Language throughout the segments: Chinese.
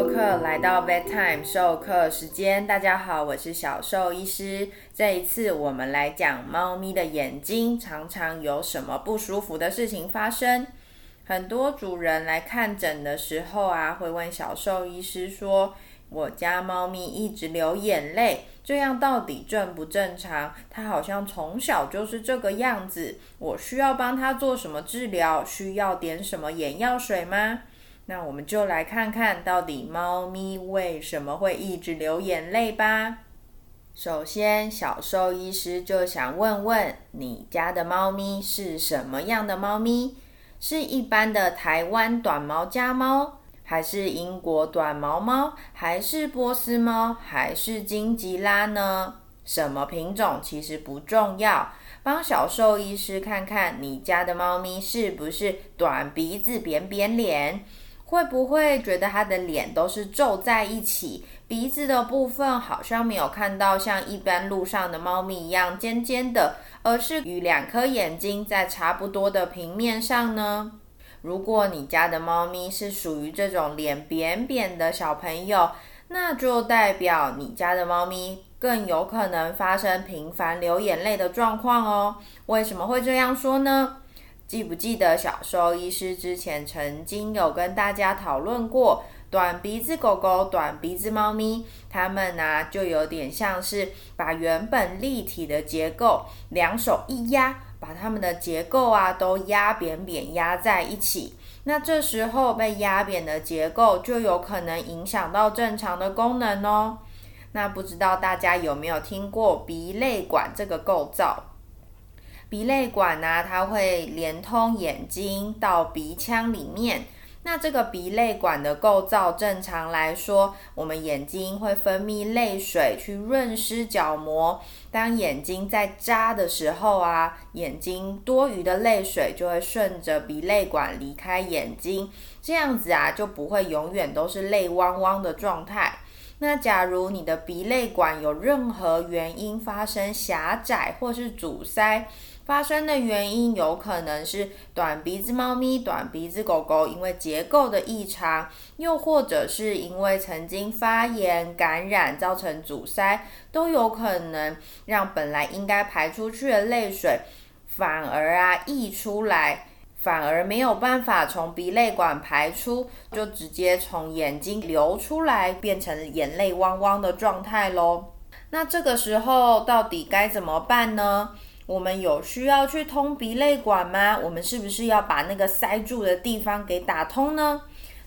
授课来到 bedtime 授课时间，大家好，我是小兽医师。这一次我们来讲猫咪的眼睛常常有什么不舒服的事情发生。很多主人来看诊的时候啊，会问小兽医师说：“我家猫咪一直流眼泪，这样到底正不正常？它好像从小就是这个样子，我需要帮它做什么治疗？需要点什么眼药水吗？”那我们就来看看到底猫咪为什么会一直流眼泪吧。首先，小兽医师就想问问你家的猫咪是什么样的猫咪？是一般的台湾短毛家猫，还是英国短毛猫，还是波斯猫，还是金吉拉呢？什么品种其实不重要，帮小兽医师看看你家的猫咪是不是短鼻子、扁扁脸。会不会觉得它的脸都是皱在一起，鼻子的部分好像没有看到像一般路上的猫咪一样尖尖的，而是与两颗眼睛在差不多的平面上呢？如果你家的猫咪是属于这种脸扁扁的小朋友，那就代表你家的猫咪更有可能发生频繁流眼泪的状况哦。为什么会这样说呢？记不记得小兽医师之前曾经有跟大家讨论过，短鼻子狗狗、短鼻子猫咪，它们呢就有点像是把原本立体的结构，两手一压，把它们的结构啊都压扁扁压在一起。那这时候被压扁的结构就有可能影响到正常的功能哦。那不知道大家有没有听过鼻泪管这个构造？鼻泪管呢，它会连通眼睛到鼻腔里面。那这个鼻泪管的构造，正常来说，我们眼睛会分泌泪水去润湿角膜。当眼睛在眨的时候啊，眼睛多余的泪水就会顺着鼻泪管离开眼睛，这样子啊，就不会永远都是泪汪汪的状态。那假如你的鼻泪管有任何原因发生狭窄或是阻塞，发生的原因有可能是短鼻子猫咪、短鼻子狗狗因为结构的异常，又或者是因为曾经发炎感染造成阻塞，都有可能让本来应该排出去的泪水反而啊溢出来，反而没有办法从鼻泪管排出，就直接从眼睛流出来，变成眼泪汪汪的状态喽。那这个时候到底该怎么办呢？我们有需要去通鼻泪管吗？我们是不是要把那个塞住的地方给打通呢？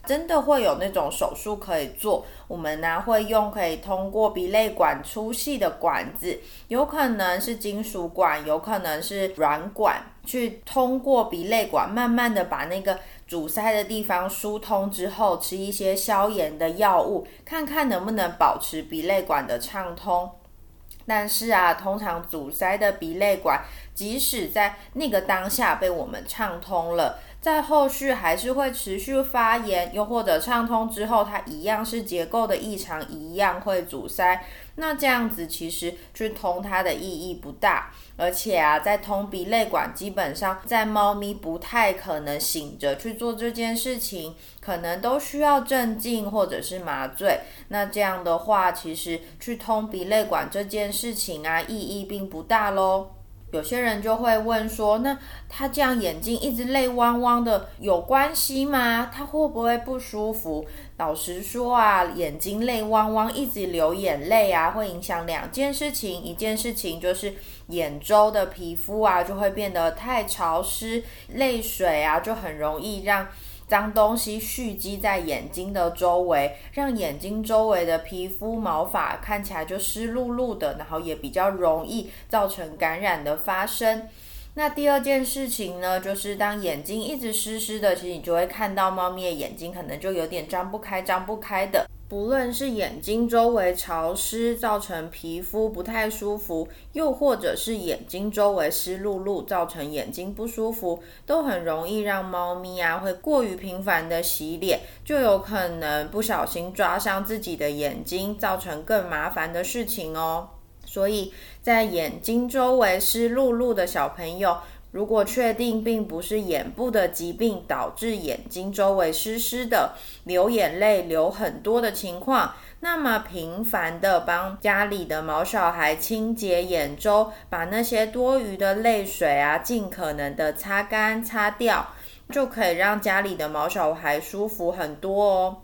真的会有那种手术可以做？我们呢会用可以通过鼻泪管粗细的管子，有可能是金属管，有可能是软管，去通过鼻泪管，慢慢的把那个阻塞的地方疏通之后，吃一些消炎的药物，看看能不能保持鼻泪管的畅通。但是啊，通常阻塞的鼻泪管，即使在那个当下被我们畅通了，在后续还是会持续发炎，又或者畅通之后，它一样是结构的异常，一样会阻塞。那这样子其实去通它的意义不大，而且啊，在通鼻泪管，基本上在猫咪不太可能醒着去做这件事情，可能都需要镇静或者是麻醉。那这样的话，其实去通鼻泪管这件事情啊，意义并不大喽。有些人就会问说，那他这样眼睛一直泪汪汪的，有关系吗？他会不会不舒服？老实说啊，眼睛泪汪汪一直流眼泪啊，会影响两件事情。一件事情就是眼周的皮肤啊，就会变得太潮湿，泪水啊就很容易让。脏东西蓄积在眼睛的周围，让眼睛周围的皮肤毛发看起来就湿漉漉的，然后也比较容易造成感染的发生。那第二件事情呢，就是当眼睛一直湿湿的，其实你就会看到猫咪的眼睛可能就有点张不开、张不开的。不论是眼睛周围潮湿造成皮肤不太舒服，又或者是眼睛周围湿漉漉造成眼睛不舒服，都很容易让猫咪啊会过于频繁的洗脸，就有可能不小心抓伤自己的眼睛，造成更麻烦的事情哦。所以在眼睛周围湿漉漉的小朋友。如果确定并不是眼部的疾病导致眼睛周围湿湿的、流眼泪流很多的情况，那么频繁的帮家里的毛小孩清洁眼周，把那些多余的泪水啊，尽可能的擦干擦掉，就可以让家里的毛小孩舒服很多哦。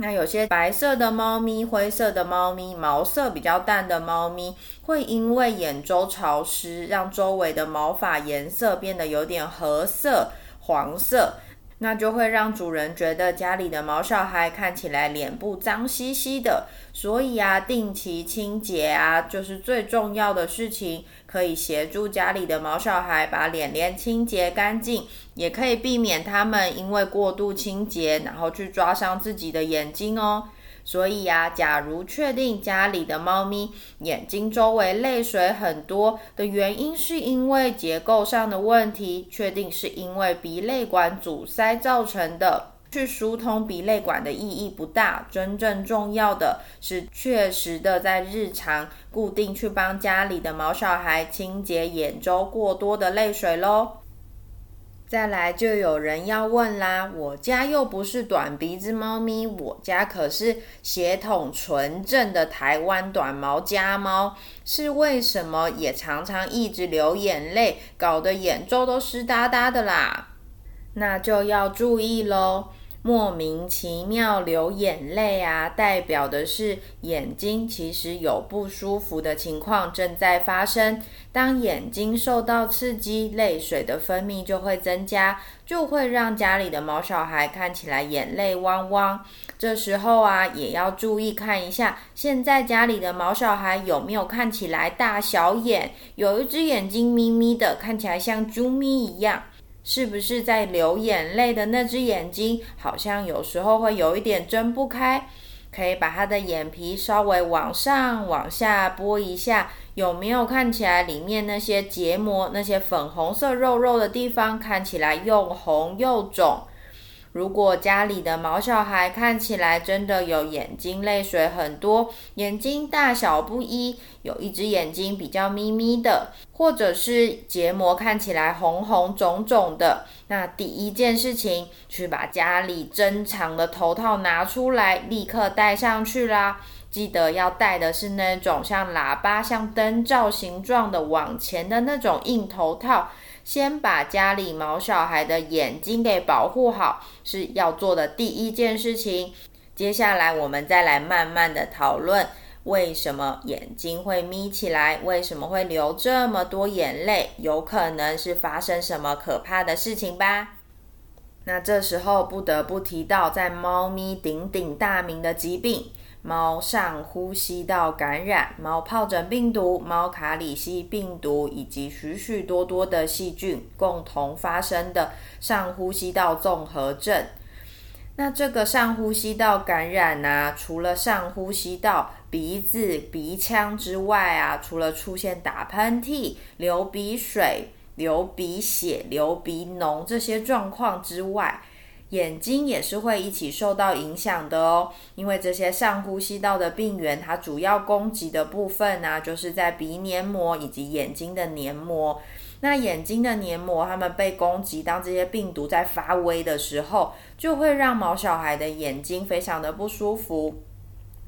那有些白色的猫咪、灰色的猫咪、毛色比较淡的猫咪，会因为眼周潮湿，让周围的毛发颜色变得有点褐色、黄色。那就会让主人觉得家里的毛小孩看起来脸部脏兮兮的，所以啊，定期清洁啊，就是最重要的事情，可以协助家里的毛小孩把脸脸清洁干净，也可以避免他们因为过度清洁，然后去抓伤自己的眼睛哦。所以呀，假如确定家里的猫咪眼睛周围泪水很多的原因是因为结构上的问题，确定是因为鼻泪管阻塞造成的，去疏通鼻泪管的意义不大。真正重要的是确实的在日常固定去帮家里的毛小孩清洁眼周过多的泪水喽。再来就有人要问啦，我家又不是短鼻子猫咪，我家可是血统纯正的台湾短毛家猫，是为什么也常常一直流眼泪，搞得眼周都湿哒哒的啦？那就要注意喽。莫名其妙流眼泪啊，代表的是眼睛其实有不舒服的情况正在发生。当眼睛受到刺激，泪水的分泌就会增加，就会让家里的毛小孩看起来眼泪汪汪。这时候啊，也要注意看一下，现在家里的毛小孩有没有看起来大小眼，有一只眼睛眯眯的，看起来像猪咪一样。是不是在流眼泪的那只眼睛，好像有时候会有一点睁不开？可以把他的眼皮稍微往上、往下拨一下，有没有看起来里面那些结膜、那些粉红色肉肉的地方看起来又红又肿？如果家里的毛小孩看起来真的有眼睛泪水很多，眼睛大小不一，有一只眼睛比较咪咪的，或者是结膜看起来红红肿肿的，那第一件事情，去把家里珍藏的头套拿出来，立刻戴上去啦。记得要戴的是那种像喇叭、像灯罩形状的往前的那种硬头套。先把家里毛小孩的眼睛给保护好，是要做的第一件事情。接下来我们再来慢慢的讨论，为什么眼睛会眯起来，为什么会流这么多眼泪，有可能是发生什么可怕的事情吧？那这时候不得不提到，在猫咪鼎鼎大名的疾病。猫上呼吸道感染、猫疱疹病毒、猫卡里西病毒以及许许多多的细菌共同发生的上呼吸道综合症。那这个上呼吸道感染呢，除了上呼吸道、鼻子、鼻腔之外啊，除了出现打喷嚏、流鼻水、流鼻血、流鼻脓这些状况之外，眼睛也是会一起受到影响的哦，因为这些上呼吸道的病原，它主要攻击的部分呢，就是在鼻黏膜以及眼睛的黏膜。那眼睛的黏膜，它们被攻击，当这些病毒在发威的时候，就会让毛小孩的眼睛非常的不舒服，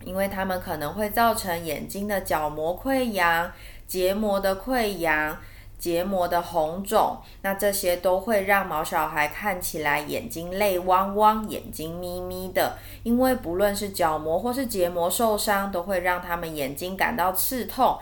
因为它们可能会造成眼睛的角膜溃疡、结膜的溃疡。结膜的红肿，那这些都会让毛小孩看起来眼睛泪汪汪、眼睛眯眯的。因为不论是角膜或是结膜受伤，都会让他们眼睛感到刺痛。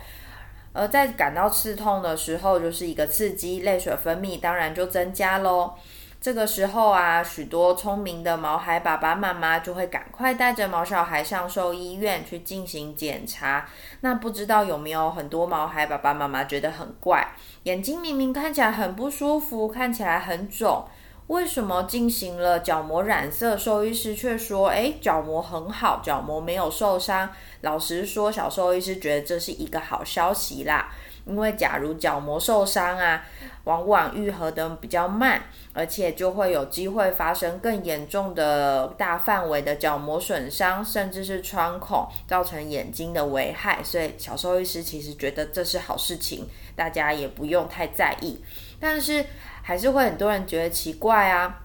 而在感到刺痛的时候，就是一个刺激，泪水分泌当然就增加喽。这个时候啊，许多聪明的毛孩爸爸妈妈就会赶快带着毛小孩上兽医院去进行检查。那不知道有没有很多毛孩爸爸妈妈觉得很怪，眼睛明明看起来很不舒服，看起来很肿，为什么进行了角膜染色，兽医师却说，诶，角膜很好，角膜没有受伤？老实说，小兽医师觉得这是一个好消息啦。因为假如角膜受伤啊，往往愈合的比较慢，而且就会有机会发生更严重的大范围的角膜损伤，甚至是穿孔，造成眼睛的危害。所以小兽医师其实觉得这是好事情，大家也不用太在意。但是还是会很多人觉得奇怪啊，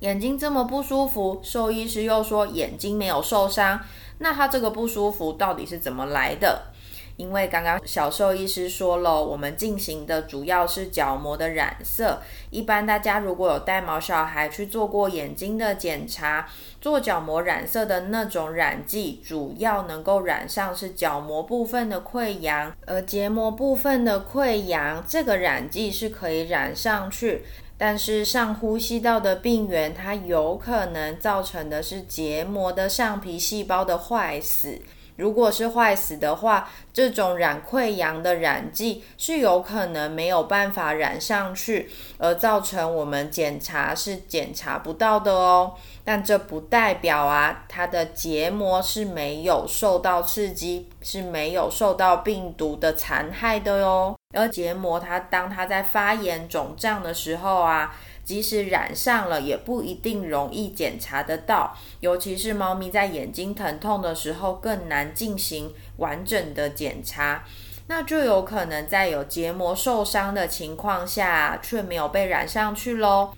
眼睛这么不舒服，兽医师又说眼睛没有受伤，那他这个不舒服到底是怎么来的？因为刚刚小兽医师说了，我们进行的主要是角膜的染色。一般大家如果有带毛小孩去做过眼睛的检查，做角膜染色的那种染剂，主要能够染上是角膜部分的溃疡，而结膜部分的溃疡，这个染剂是可以染上去。但是上呼吸道的病原，它有可能造成的是结膜的上皮细胞的坏死。如果是坏死的话，这种染溃疡的染剂是有可能没有办法染上去，而造成我们检查是检查不到的哦。但这不代表啊，它的结膜是没有受到刺激，是没有受到病毒的残害的哟。而结膜它当它在发炎肿胀的时候啊。即使染上了，也不一定容易检查得到。尤其是猫咪在眼睛疼痛的时候，更难进行完整的检查。那就有可能在有结膜受伤的情况下，却没有被染上去喽。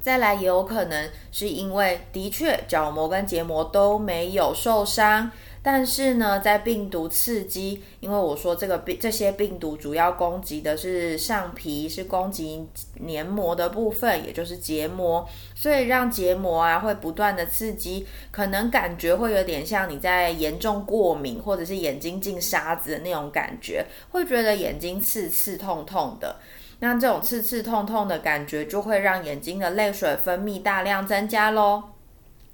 再来，也有可能是因为的确角膜跟结膜都没有受伤。但是呢，在病毒刺激，因为我说这个病这些病毒主要攻击的是上皮，是攻击黏膜的部分，也就是结膜，所以让结膜啊会不断的刺激，可能感觉会有点像你在严重过敏或者是眼睛进沙子的那种感觉，会觉得眼睛刺刺痛痛的。那这种刺刺痛痛的感觉，就会让眼睛的泪水分泌大量增加喽。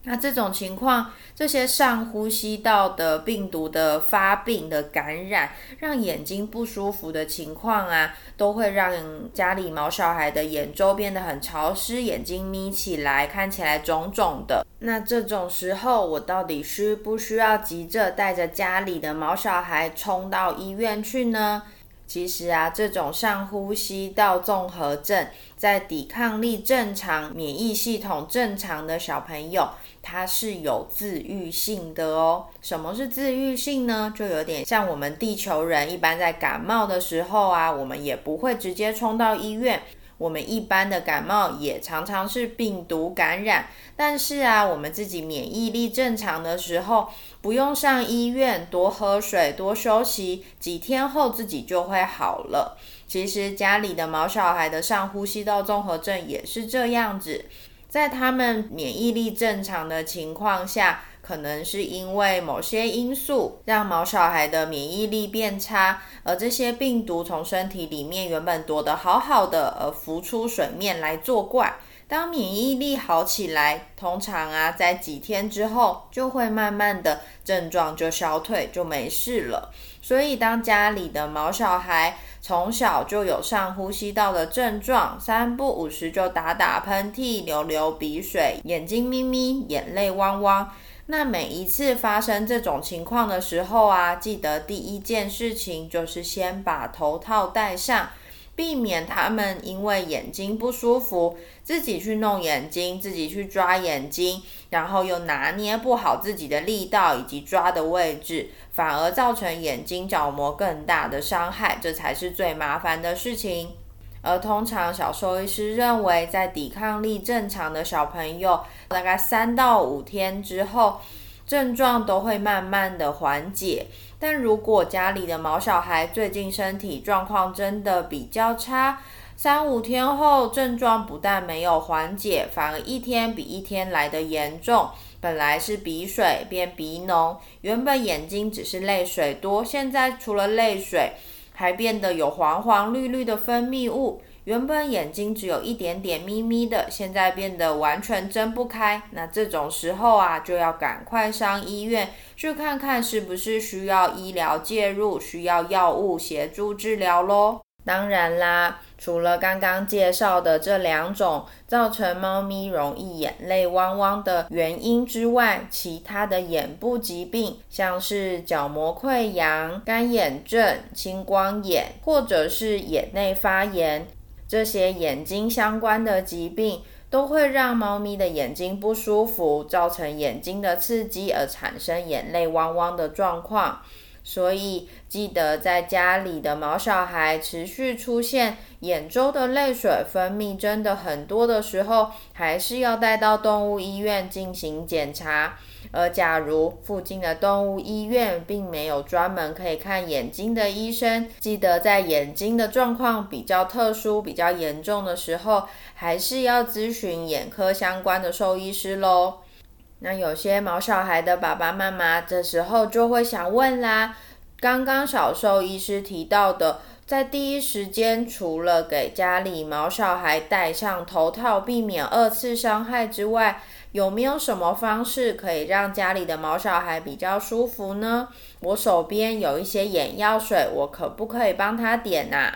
那这种情况，这些上呼吸道的病毒的发病的感染，让眼睛不舒服的情况啊，都会让家里毛小孩的眼周变得很潮湿，眼睛眯起来，看起来肿肿的。那这种时候，我到底需不需要急着带着家里的毛小孩冲到医院去呢？其实啊，这种上呼吸道综合症，在抵抗力正常、免疫系统正常的小朋友，它是有自愈性的哦。什么是自愈性呢？就有点像我们地球人一般在感冒的时候啊，我们也不会直接冲到医院。我们一般的感冒也常常是病毒感染，但是啊，我们自己免疫力正常的时候，不用上医院，多喝水，多休息，几天后自己就会好了。其实家里的毛小孩的上呼吸道综合症也是这样子，在他们免疫力正常的情况下。可能是因为某些因素让毛小孩的免疫力变差，而这些病毒从身体里面原本躲得好好的，而浮出水面来作怪。当免疫力好起来，通常啊，在几天之后就会慢慢的症状就消退，就没事了。所以，当家里的毛小孩从小就有上呼吸道的症状，三不五时就打打喷嚏、流流鼻水、眼睛眯眯、眼泪汪汪。那每一次发生这种情况的时候啊，记得第一件事情就是先把头套戴上，避免他们因为眼睛不舒服，自己去弄眼睛，自己去抓眼睛，然后又拿捏不好自己的力道以及抓的位置，反而造成眼睛角膜更大的伤害，这才是最麻烦的事情。而通常小兽医师认为，在抵抗力正常的小朋友，大概三到五天之后，症状都会慢慢的缓解。但如果家里的毛小孩最近身体状况真的比较差，三五天后症状不但没有缓解，反而一天比一天来的严重。本来是鼻水变鼻脓，原本眼睛只是泪水多，现在除了泪水。还变得有黄黄绿绿的分泌物，原本眼睛只有一点点眯眯的，现在变得完全睁不开。那这种时候啊，就要赶快上医院去看看，是不是需要医疗介入，需要药物协助治疗喽。当然啦，除了刚刚介绍的这两种造成猫咪容易眼泪汪汪的原因之外，其他的眼部疾病，像是角膜溃疡、干眼症、青光眼，或者是眼内发炎，这些眼睛相关的疾病，都会让猫咪的眼睛不舒服，造成眼睛的刺激而产生眼泪汪汪的状况。所以记得在家里的毛小孩持续出现眼周的泪水分泌真的很多的时候，还是要带到动物医院进行检查。而假如附近的动物医院并没有专门可以看眼睛的医生，记得在眼睛的状况比较特殊、比较严重的时候，还是要咨询眼科相关的兽医师喽。那有些毛小孩的爸爸妈妈这时候就会想问啦，刚刚小兽医师提到的，在第一时间除了给家里毛小孩戴上头套，避免二次伤害之外，有没有什么方式可以让家里的毛小孩比较舒服呢？我手边有一些眼药水，我可不可以帮他点呐？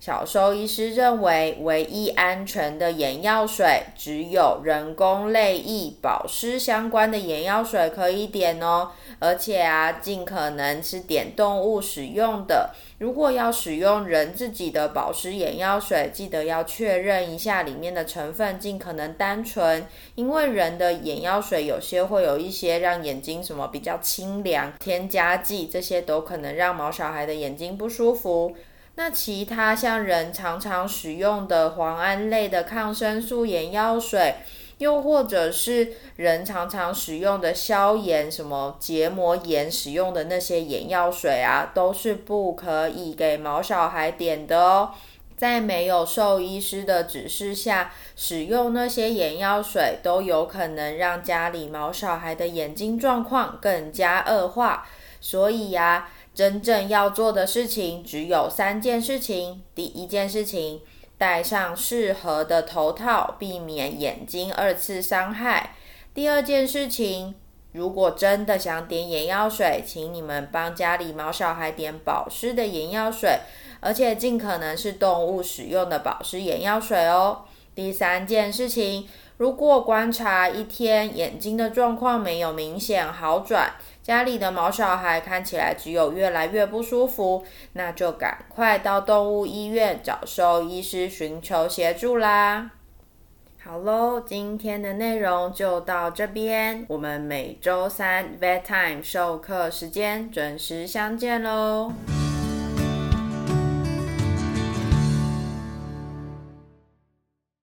小兽医师认为，唯一安全的眼药水只有人工泪液保湿相关的眼药水可以点哦。而且啊，尽可能是点动物使用的。如果要使用人自己的保湿眼药水，记得要确认一下里面的成分，尽可能单纯。因为人的眼药水有些会有一些让眼睛什么比较清凉添加剂，这些都可能让毛小孩的眼睛不舒服。那其他像人常常使用的磺胺类的抗生素眼药水，又或者是人常常使用的消炎、什么结膜炎使用的那些眼药水啊，都是不可以给毛小孩点的哦。在没有兽医师的指示下使用那些眼药水，都有可能让家里毛小孩的眼睛状况更加恶化。所以呀。真正要做的事情只有三件事情。第一件事情，戴上适合的头套，避免眼睛二次伤害。第二件事情，如果真的想点眼药水，请你们帮家里毛小孩点保湿的眼药水，而且尽可能是动物使用的保湿眼药水哦。第三件事情，如果观察一天眼睛的状况没有明显好转，家里的毛小孩看起来只有越来越不舒服，那就赶快到动物医院找兽医师寻求协助啦。好喽，今天的内容就到这边，我们每周三 Vet Time 授课时间准时相见喽。